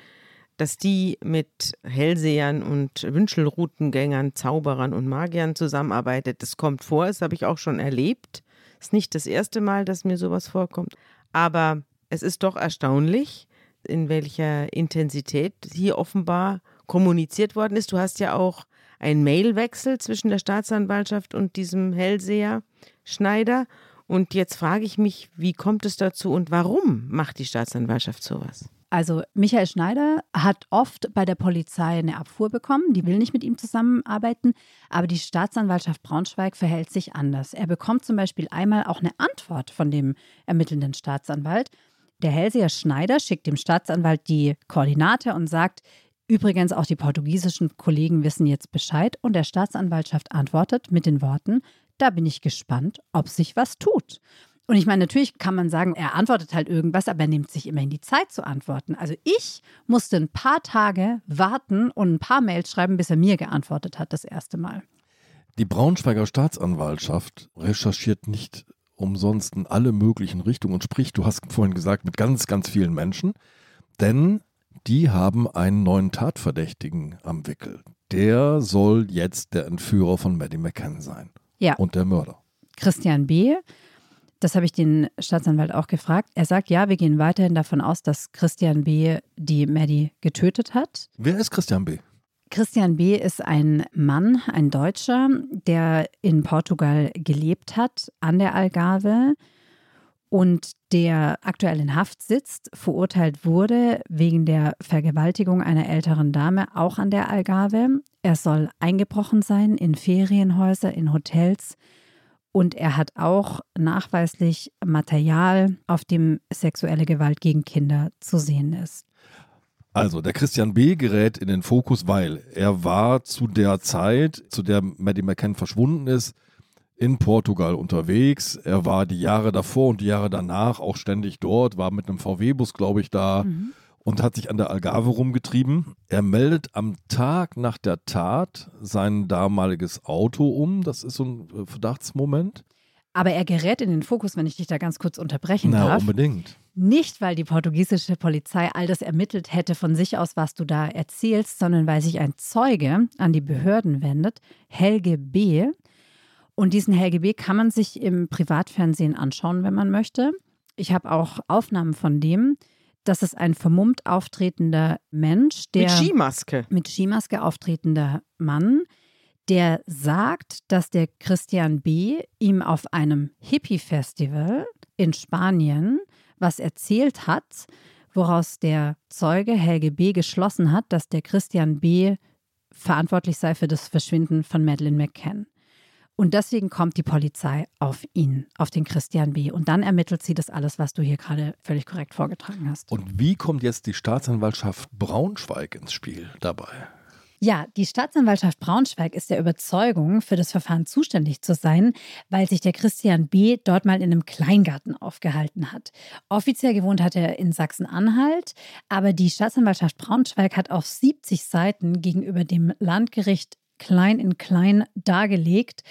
dass die mit Hellsehern und Wünschelroutengängern, Zauberern und Magiern zusammenarbeitet. Das kommt vor, das habe ich auch schon erlebt. Ist nicht das erste Mal, dass mir sowas vorkommt. Aber es ist doch erstaunlich, in welcher Intensität hier offenbar kommuniziert worden ist. Du hast ja auch einen Mailwechsel zwischen der Staatsanwaltschaft und diesem Hellseher Schneider. Und jetzt frage ich mich, wie kommt es dazu und warum macht die Staatsanwaltschaft sowas? Also Michael Schneider hat oft bei der Polizei eine Abfuhr bekommen, die will nicht mit ihm zusammenarbeiten, aber die Staatsanwaltschaft Braunschweig verhält sich anders. Er bekommt zum Beispiel einmal auch eine Antwort von dem ermittelnden Staatsanwalt. Der Hellseher Schneider schickt dem Staatsanwalt die Koordinate und sagt, übrigens auch die portugiesischen Kollegen wissen jetzt Bescheid und der Staatsanwaltschaft antwortet mit den Worten, da bin ich gespannt, ob sich was tut. Und ich meine, natürlich kann man sagen, er antwortet halt irgendwas, aber er nimmt sich immerhin die Zeit zu antworten. Also ich musste ein paar Tage warten und ein paar Mails schreiben, bis er mir geantwortet hat, das erste Mal. Die Braunschweiger Staatsanwaltschaft recherchiert nicht umsonst in alle möglichen Richtungen und spricht, du hast vorhin gesagt, mit ganz, ganz vielen Menschen, denn die haben einen neuen Tatverdächtigen am Wickel. Der soll jetzt der Entführer von Maddie McCann sein ja. und der Mörder. Christian B., das habe ich den Staatsanwalt auch gefragt. Er sagt, ja, wir gehen weiterhin davon aus, dass Christian B. die Maddie getötet hat. Wer ist Christian B.? Christian B. ist ein Mann, ein Deutscher, der in Portugal gelebt hat, an der Algarve und der aktuell in Haft sitzt, verurteilt wurde wegen der Vergewaltigung einer älteren Dame, auch an der Algarve. Er soll eingebrochen sein in Ferienhäuser, in Hotels und er hat auch nachweislich Material, auf dem sexuelle Gewalt gegen Kinder zu sehen ist. Also, der Christian B. gerät in den Fokus, weil er war zu der Zeit, zu der Maddie McCann verschwunden ist, in Portugal unterwegs. Er war die Jahre davor und die Jahre danach auch ständig dort, war mit einem VW-Bus, glaube ich, da mhm. und hat sich an der Algarve rumgetrieben. Er meldet am Tag nach der Tat sein damaliges Auto um. Das ist so ein äh, Verdachtsmoment. Aber er gerät in den Fokus, wenn ich dich da ganz kurz unterbrechen Na, darf. unbedingt. Nicht, weil die portugiesische Polizei all das ermittelt hätte von sich aus, was du da erzählst, sondern weil sich ein Zeuge an die Behörden wendet, Helge B., und diesen Helge B. kann man sich im Privatfernsehen anschauen, wenn man möchte. Ich habe auch Aufnahmen von dem. Das ist ein vermummt auftretender Mensch, der. Mit Skimaske. Mit Skimaske auftretender Mann, der sagt, dass der Christian B. ihm auf einem Hippie-Festival in Spanien was erzählt hat, woraus der Zeuge Helge B. geschlossen hat, dass der Christian B. verantwortlich sei für das Verschwinden von Madeleine McCann. Und deswegen kommt die Polizei auf ihn, auf den Christian B. Und dann ermittelt sie das alles, was du hier gerade völlig korrekt vorgetragen hast. Und wie kommt jetzt die Staatsanwaltschaft Braunschweig ins Spiel dabei? Ja, die Staatsanwaltschaft Braunschweig ist der Überzeugung, für das Verfahren zuständig zu sein, weil sich der Christian B. dort mal in einem Kleingarten aufgehalten hat. Offiziell gewohnt hat er in Sachsen-Anhalt, aber die Staatsanwaltschaft Braunschweig hat auf 70 Seiten gegenüber dem Landgericht klein in klein dargelegt,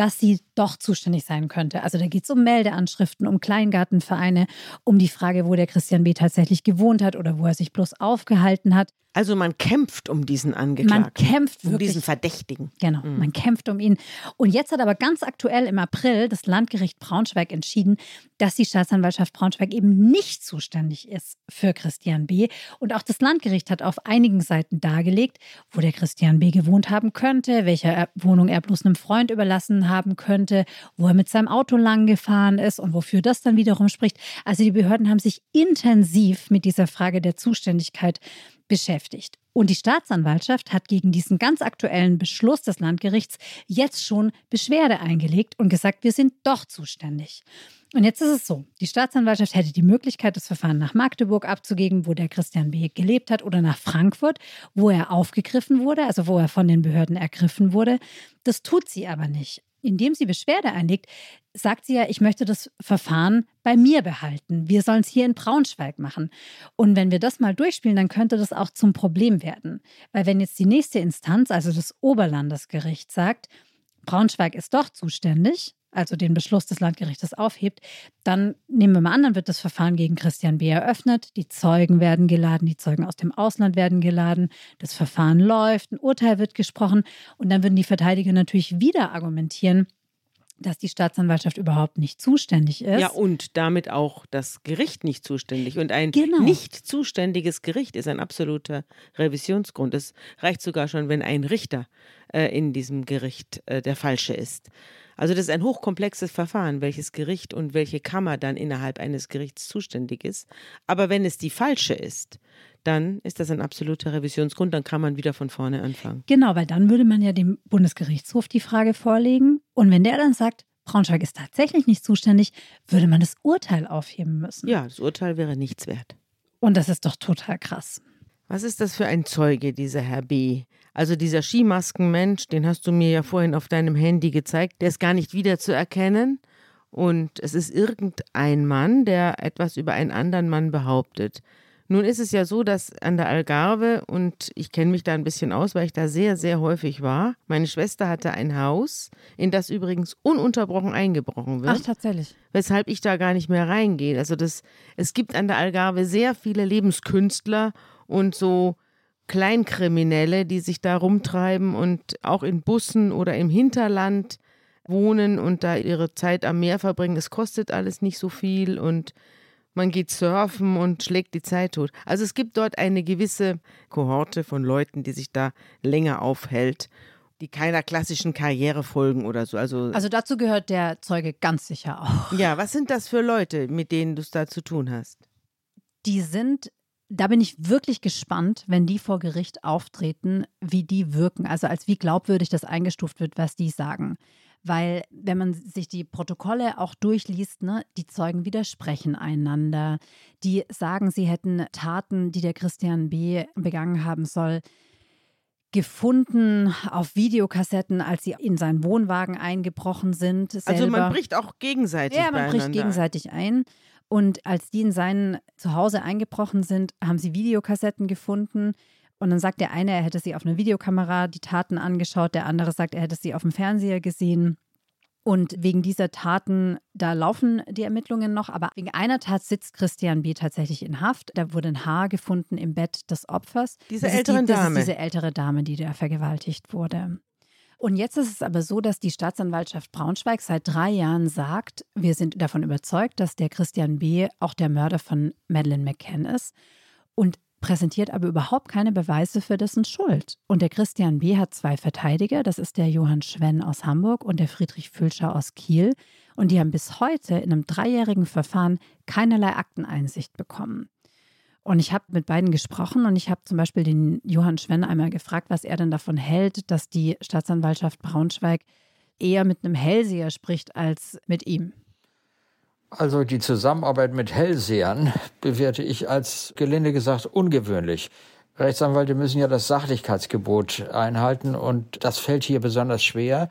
dass sie doch zuständig sein könnte. Also da geht es um Meldeanschriften, um Kleingartenvereine, um die Frage, wo der Christian B. tatsächlich gewohnt hat oder wo er sich bloß aufgehalten hat. Also man kämpft um diesen Angeklagten. Man kämpft wirklich. Um diesen Verdächtigen. Genau, mhm. man kämpft um ihn. Und jetzt hat aber ganz aktuell im April das Landgericht Braunschweig entschieden, dass die Staatsanwaltschaft Braunschweig eben nicht zuständig ist für Christian B. Und auch das Landgericht hat auf einigen Seiten dargelegt, wo der Christian B. gewohnt haben könnte, welche Wohnung er bloß einem Freund überlassen haben könnte, wo er mit seinem Auto lang gefahren ist und wofür das dann wiederum spricht. Also die Behörden haben sich intensiv mit dieser Frage der Zuständigkeit beschäftigt. Und die Staatsanwaltschaft hat gegen diesen ganz aktuellen Beschluss des Landgerichts jetzt schon Beschwerde eingelegt und gesagt, wir sind doch zuständig. Und jetzt ist es so, die Staatsanwaltschaft hätte die Möglichkeit, das Verfahren nach Magdeburg abzugeben, wo der Christian B. gelebt hat, oder nach Frankfurt, wo er aufgegriffen wurde, also wo er von den Behörden ergriffen wurde. Das tut sie aber nicht indem sie Beschwerde einlegt, sagt sie ja, ich möchte das Verfahren bei mir behalten. Wir sollen es hier in Braunschweig machen. Und wenn wir das mal durchspielen, dann könnte das auch zum Problem werden. Weil wenn jetzt die nächste Instanz, also das Oberlandesgericht, sagt, Braunschweig ist doch zuständig, also den Beschluss des Landgerichtes aufhebt, dann nehmen wir mal an, dann wird das Verfahren gegen Christian B. eröffnet, die Zeugen werden geladen, die Zeugen aus dem Ausland werden geladen, das Verfahren läuft, ein Urteil wird gesprochen und dann würden die Verteidiger natürlich wieder argumentieren, dass die Staatsanwaltschaft überhaupt nicht zuständig ist. Ja, und damit auch das Gericht nicht zuständig. Und ein genau. nicht zuständiges Gericht ist ein absoluter Revisionsgrund. Es reicht sogar schon, wenn ein Richter äh, in diesem Gericht äh, der falsche ist. Also das ist ein hochkomplexes Verfahren, welches Gericht und welche Kammer dann innerhalb eines Gerichts zuständig ist. Aber wenn es die falsche ist, dann ist das ein absoluter Revisionsgrund, dann kann man wieder von vorne anfangen. Genau, weil dann würde man ja dem Bundesgerichtshof die Frage vorlegen und wenn der dann sagt, Braunschweig ist tatsächlich nicht zuständig, würde man das Urteil aufheben müssen. Ja, das Urteil wäre nichts wert. Und das ist doch total krass. Was ist das für ein Zeuge, dieser Herr B? Also dieser Skimaskenmensch, den hast du mir ja vorhin auf deinem Handy gezeigt, der ist gar nicht wiederzuerkennen. Und es ist irgendein Mann, der etwas über einen anderen Mann behauptet. Nun ist es ja so, dass an der Algarve, und ich kenne mich da ein bisschen aus, weil ich da sehr, sehr häufig war, meine Schwester hatte ein Haus, in das übrigens ununterbrochen eingebrochen wird. Ach, tatsächlich. Weshalb ich da gar nicht mehr reingehe. Also das, es gibt an der Algarve sehr viele Lebenskünstler und so Kleinkriminelle, die sich da rumtreiben und auch in Bussen oder im Hinterland wohnen und da ihre Zeit am Meer verbringen. Es kostet alles nicht so viel und man geht surfen und schlägt die Zeit tot. Also es gibt dort eine gewisse Kohorte von Leuten, die sich da länger aufhält, die keiner klassischen Karriere folgen oder so. Also, also dazu gehört der Zeuge ganz sicher auch. Ja, was sind das für Leute, mit denen du es da zu tun hast? Die sind da bin ich wirklich gespannt, wenn die vor Gericht auftreten, wie die wirken, also als wie glaubwürdig das eingestuft wird, was die sagen. Weil, wenn man sich die Protokolle auch durchliest, ne, die Zeugen widersprechen einander. Die sagen, sie hätten Taten, die der Christian B. begangen haben soll, gefunden auf Videokassetten, als sie in seinen Wohnwagen eingebrochen sind. Selber. Also man bricht auch gegenseitig Ja, man bricht gegenseitig ein. Und als die in sein Zuhause eingebrochen sind, haben sie Videokassetten gefunden. Und dann sagt der eine, er hätte sie auf einer Videokamera die Taten angeschaut, der andere sagt, er hätte sie auf dem Fernseher gesehen. Und wegen dieser Taten, da laufen die Ermittlungen noch, aber wegen einer Tat sitzt Christian B. tatsächlich in Haft. Da wurde ein Haar gefunden im Bett des Opfers. Diese ältere die, Dame. diese ältere Dame, die da vergewaltigt wurde. Und jetzt ist es aber so, dass die Staatsanwaltschaft Braunschweig seit drei Jahren sagt, wir sind davon überzeugt, dass der Christian B. auch der Mörder von Madeleine McCann ist und präsentiert aber überhaupt keine Beweise für dessen Schuld. Und der Christian B. hat zwei Verteidiger, das ist der Johann Schwenn aus Hamburg und der Friedrich Fülscher aus Kiel. Und die haben bis heute in einem dreijährigen Verfahren keinerlei Akteneinsicht bekommen. Und ich habe mit beiden gesprochen und ich habe zum Beispiel den Johann Schwenn einmal gefragt, was er denn davon hält, dass die Staatsanwaltschaft Braunschweig eher mit einem Hellseher spricht als mit ihm. Also die Zusammenarbeit mit Hellsehern bewerte ich als gelinde gesagt ungewöhnlich. Rechtsanwälte müssen ja das Sachlichkeitsgebot einhalten und das fällt hier besonders schwer,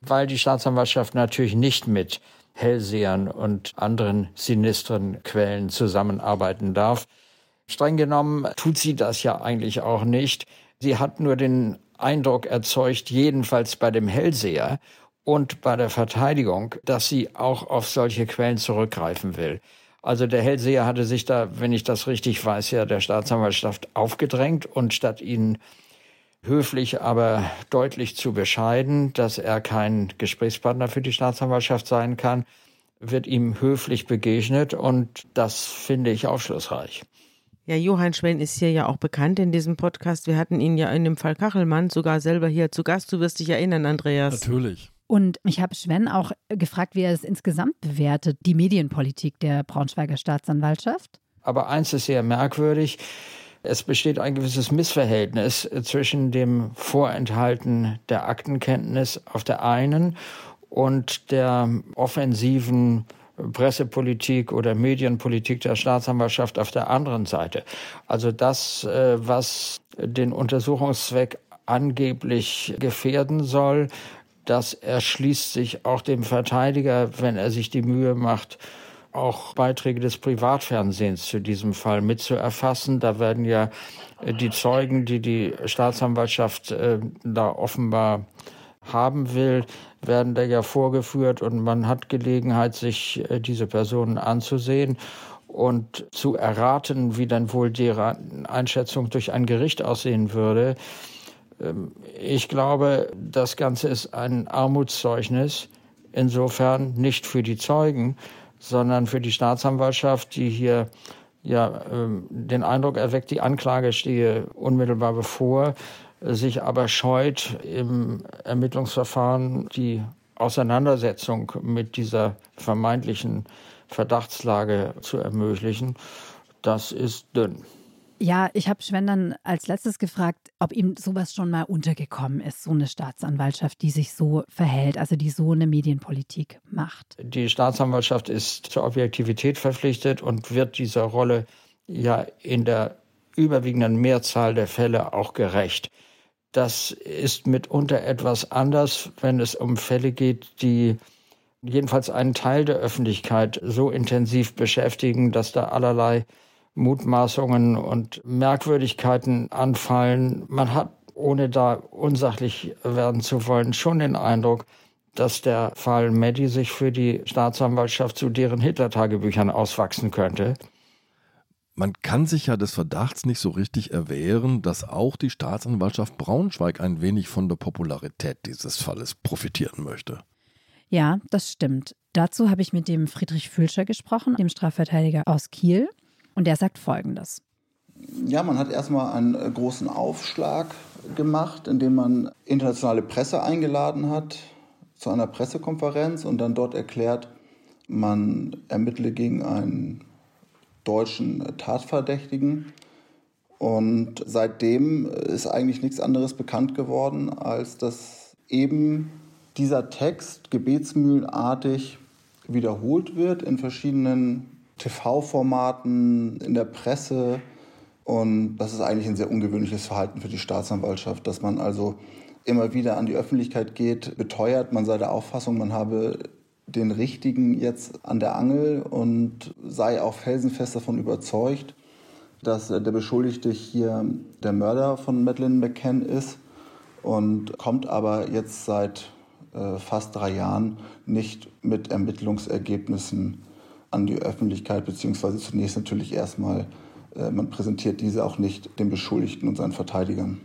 weil die Staatsanwaltschaft natürlich nicht mit Hellsehern und anderen sinistren Quellen zusammenarbeiten darf. Streng genommen tut sie das ja eigentlich auch nicht. Sie hat nur den Eindruck erzeugt, jedenfalls bei dem Hellseher und bei der Verteidigung, dass sie auch auf solche Quellen zurückgreifen will. Also der Hellseher hatte sich da, wenn ich das richtig weiß, ja der Staatsanwaltschaft aufgedrängt und statt ihnen höflich, aber deutlich zu bescheiden, dass er kein Gesprächspartner für die Staatsanwaltschaft sein kann, wird ihm höflich begegnet und das finde ich aufschlussreich. Ja, Johann Schwen ist hier ja auch bekannt in diesem Podcast. Wir hatten ihn ja in dem Fall Kachelmann sogar selber hier zu Gast. Du wirst dich erinnern, Andreas. Natürlich. Und ich habe Sven auch gefragt, wie er es insgesamt bewertet, die Medienpolitik der Braunschweiger Staatsanwaltschaft. Aber eins ist sehr merkwürdig. Es besteht ein gewisses Missverhältnis zwischen dem Vorenthalten der Aktenkenntnis auf der einen und der offensiven Pressepolitik oder Medienpolitik der Staatsanwaltschaft auf der anderen Seite. Also das, äh, was den Untersuchungszweck angeblich gefährden soll, das erschließt sich auch dem Verteidiger, wenn er sich die Mühe macht, auch Beiträge des Privatfernsehens zu diesem Fall mitzuerfassen. Da werden ja äh, die Zeugen, die die Staatsanwaltschaft äh, da offenbar haben will, werden da ja vorgeführt und man hat Gelegenheit, sich äh, diese Personen anzusehen und zu erraten, wie dann wohl deren Einschätzung durch ein Gericht aussehen würde. Ähm, ich glaube, das Ganze ist ein Armutszeugnis, insofern nicht für die Zeugen, sondern für die Staatsanwaltschaft, die hier ja ähm, den Eindruck erweckt, die Anklage stehe unmittelbar bevor sich aber scheut, im Ermittlungsverfahren die Auseinandersetzung mit dieser vermeintlichen Verdachtslage zu ermöglichen, das ist dünn. Ja, ich habe Sven dann als letztes gefragt, ob ihm sowas schon mal untergekommen ist, so eine Staatsanwaltschaft, die sich so verhält, also die so eine Medienpolitik macht. Die Staatsanwaltschaft ist zur Objektivität verpflichtet und wird dieser Rolle ja in der überwiegenden Mehrzahl der Fälle auch gerecht. Das ist mitunter etwas anders, wenn es um Fälle geht, die jedenfalls einen Teil der Öffentlichkeit so intensiv beschäftigen, dass da allerlei Mutmaßungen und Merkwürdigkeiten anfallen. Man hat, ohne da unsachlich werden zu wollen, schon den Eindruck, dass der Fall Meddi sich für die Staatsanwaltschaft zu deren Hitler-Tagebüchern auswachsen könnte man kann sich ja des Verdachts nicht so richtig erwehren, dass auch die Staatsanwaltschaft Braunschweig ein wenig von der Popularität dieses Falles profitieren möchte. Ja, das stimmt. Dazu habe ich mit dem Friedrich Fülscher gesprochen, dem Strafverteidiger aus Kiel, und der sagt Folgendes. Ja, man hat erstmal einen äh, großen Aufschlag gemacht, indem man internationale Presse eingeladen hat zu einer Pressekonferenz und dann dort erklärt, man ermittle gegen einen deutschen Tatverdächtigen. Und seitdem ist eigentlich nichts anderes bekannt geworden, als dass eben dieser Text gebetsmühlenartig wiederholt wird in verschiedenen TV-Formaten, in der Presse. Und das ist eigentlich ein sehr ungewöhnliches Verhalten für die Staatsanwaltschaft, dass man also immer wieder an die Öffentlichkeit geht, beteuert, man sei der Auffassung, man habe den Richtigen jetzt an der Angel und sei auch felsenfest davon überzeugt, dass der Beschuldigte hier der Mörder von Madeleine McCann ist und kommt aber jetzt seit äh, fast drei Jahren nicht mit Ermittlungsergebnissen an die Öffentlichkeit, beziehungsweise zunächst natürlich erstmal, äh, man präsentiert diese auch nicht den Beschuldigten und seinen Verteidigern.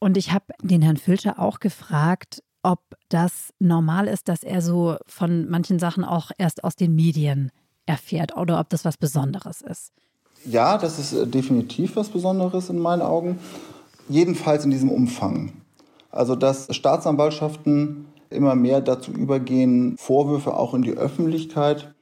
Und ich habe den Herrn Filter auch gefragt, ob das normal ist, dass er so von manchen Sachen auch erst aus den Medien erfährt oder ob das was Besonderes ist. Ja, das ist äh, definitiv was Besonderes in meinen Augen. Jedenfalls in diesem Umfang. Also, dass Staatsanwaltschaften immer mehr dazu übergehen, Vorwürfe auch in die Öffentlichkeit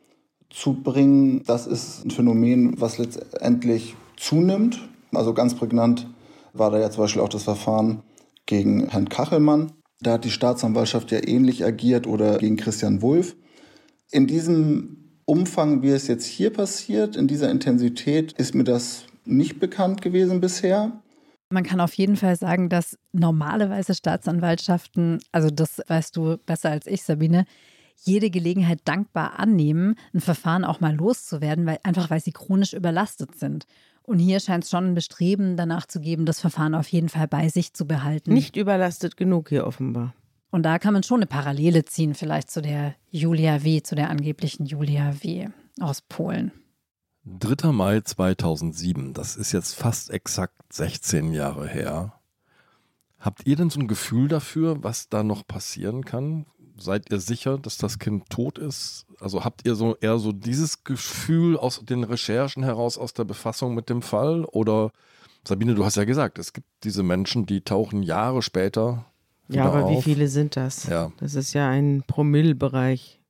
zu bringen, das ist ein Phänomen, was letztendlich zunimmt. Also ganz prägnant war da ja zum Beispiel auch das Verfahren gegen Herrn Kachelmann, da hat die Staatsanwaltschaft ja ähnlich agiert oder gegen Christian Wulff. In diesem Umfang, wie es jetzt hier passiert, in dieser Intensität, ist mir das nicht bekannt gewesen bisher. Man kann auf jeden Fall sagen, dass normalerweise Staatsanwaltschaften, also das weißt du besser als ich, Sabine, jede Gelegenheit dankbar annehmen, ein Verfahren auch mal loszuwerden, weil einfach weil sie chronisch überlastet sind. Und hier scheint es schon ein Bestreben danach zu geben, das Verfahren auf jeden Fall bei sich zu behalten. Nicht überlastet genug hier offenbar. Und da kann man schon eine Parallele ziehen, vielleicht zu der Julia W., zu der angeblichen Julia W. aus Polen. 3. Mai 2007, das ist jetzt fast exakt 16 Jahre her. Habt ihr denn so ein Gefühl dafür, was da noch passieren kann? Seid ihr sicher, dass das Kind tot ist? Also habt ihr so eher so dieses Gefühl aus den Recherchen heraus, aus der Befassung mit dem Fall? Oder Sabine, du hast ja gesagt, es gibt diese Menschen, die tauchen Jahre später. Ja, aber auf. wie viele sind das? Ja. Das ist ja ein Promillbereich,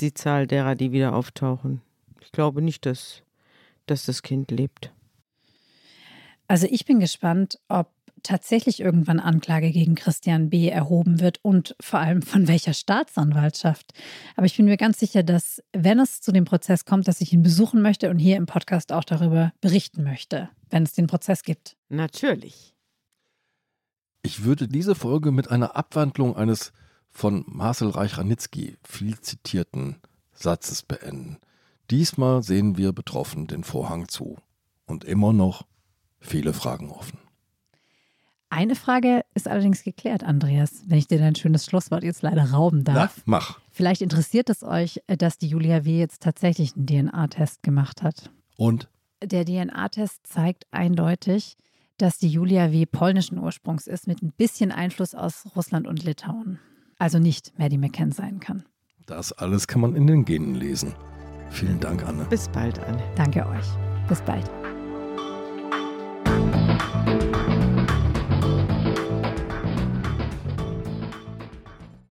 die Zahl derer, die wieder auftauchen. Ich glaube nicht, dass, dass das Kind lebt. Also ich bin gespannt, ob tatsächlich irgendwann Anklage gegen Christian B. erhoben wird und vor allem von welcher Staatsanwaltschaft. Aber ich bin mir ganz sicher, dass wenn es zu dem Prozess kommt, dass ich ihn besuchen möchte und hier im Podcast auch darüber berichten möchte, wenn es den Prozess gibt. Natürlich. Ich würde diese Folge mit einer Abwandlung eines von Marcel Reich-Ranitzky viel zitierten Satzes beenden. Diesmal sehen wir betroffen den Vorhang zu. Und immer noch viele Fragen offen. Eine Frage ist allerdings geklärt, Andreas, wenn ich dir dein schönes Schlusswort jetzt leider rauben darf. Na, mach. Vielleicht interessiert es euch, dass die Julia W. jetzt tatsächlich einen DNA-Test gemacht hat. Und Der DNA-Test zeigt eindeutig, dass die Julia W. polnischen Ursprungs ist, mit ein bisschen Einfluss aus Russland und Litauen. Also nicht Maddie McCann sein kann. das alles kann man in den Genen lesen. Vielen Dank, Anne. Bis bald, Anne. Danke euch. Bis bald.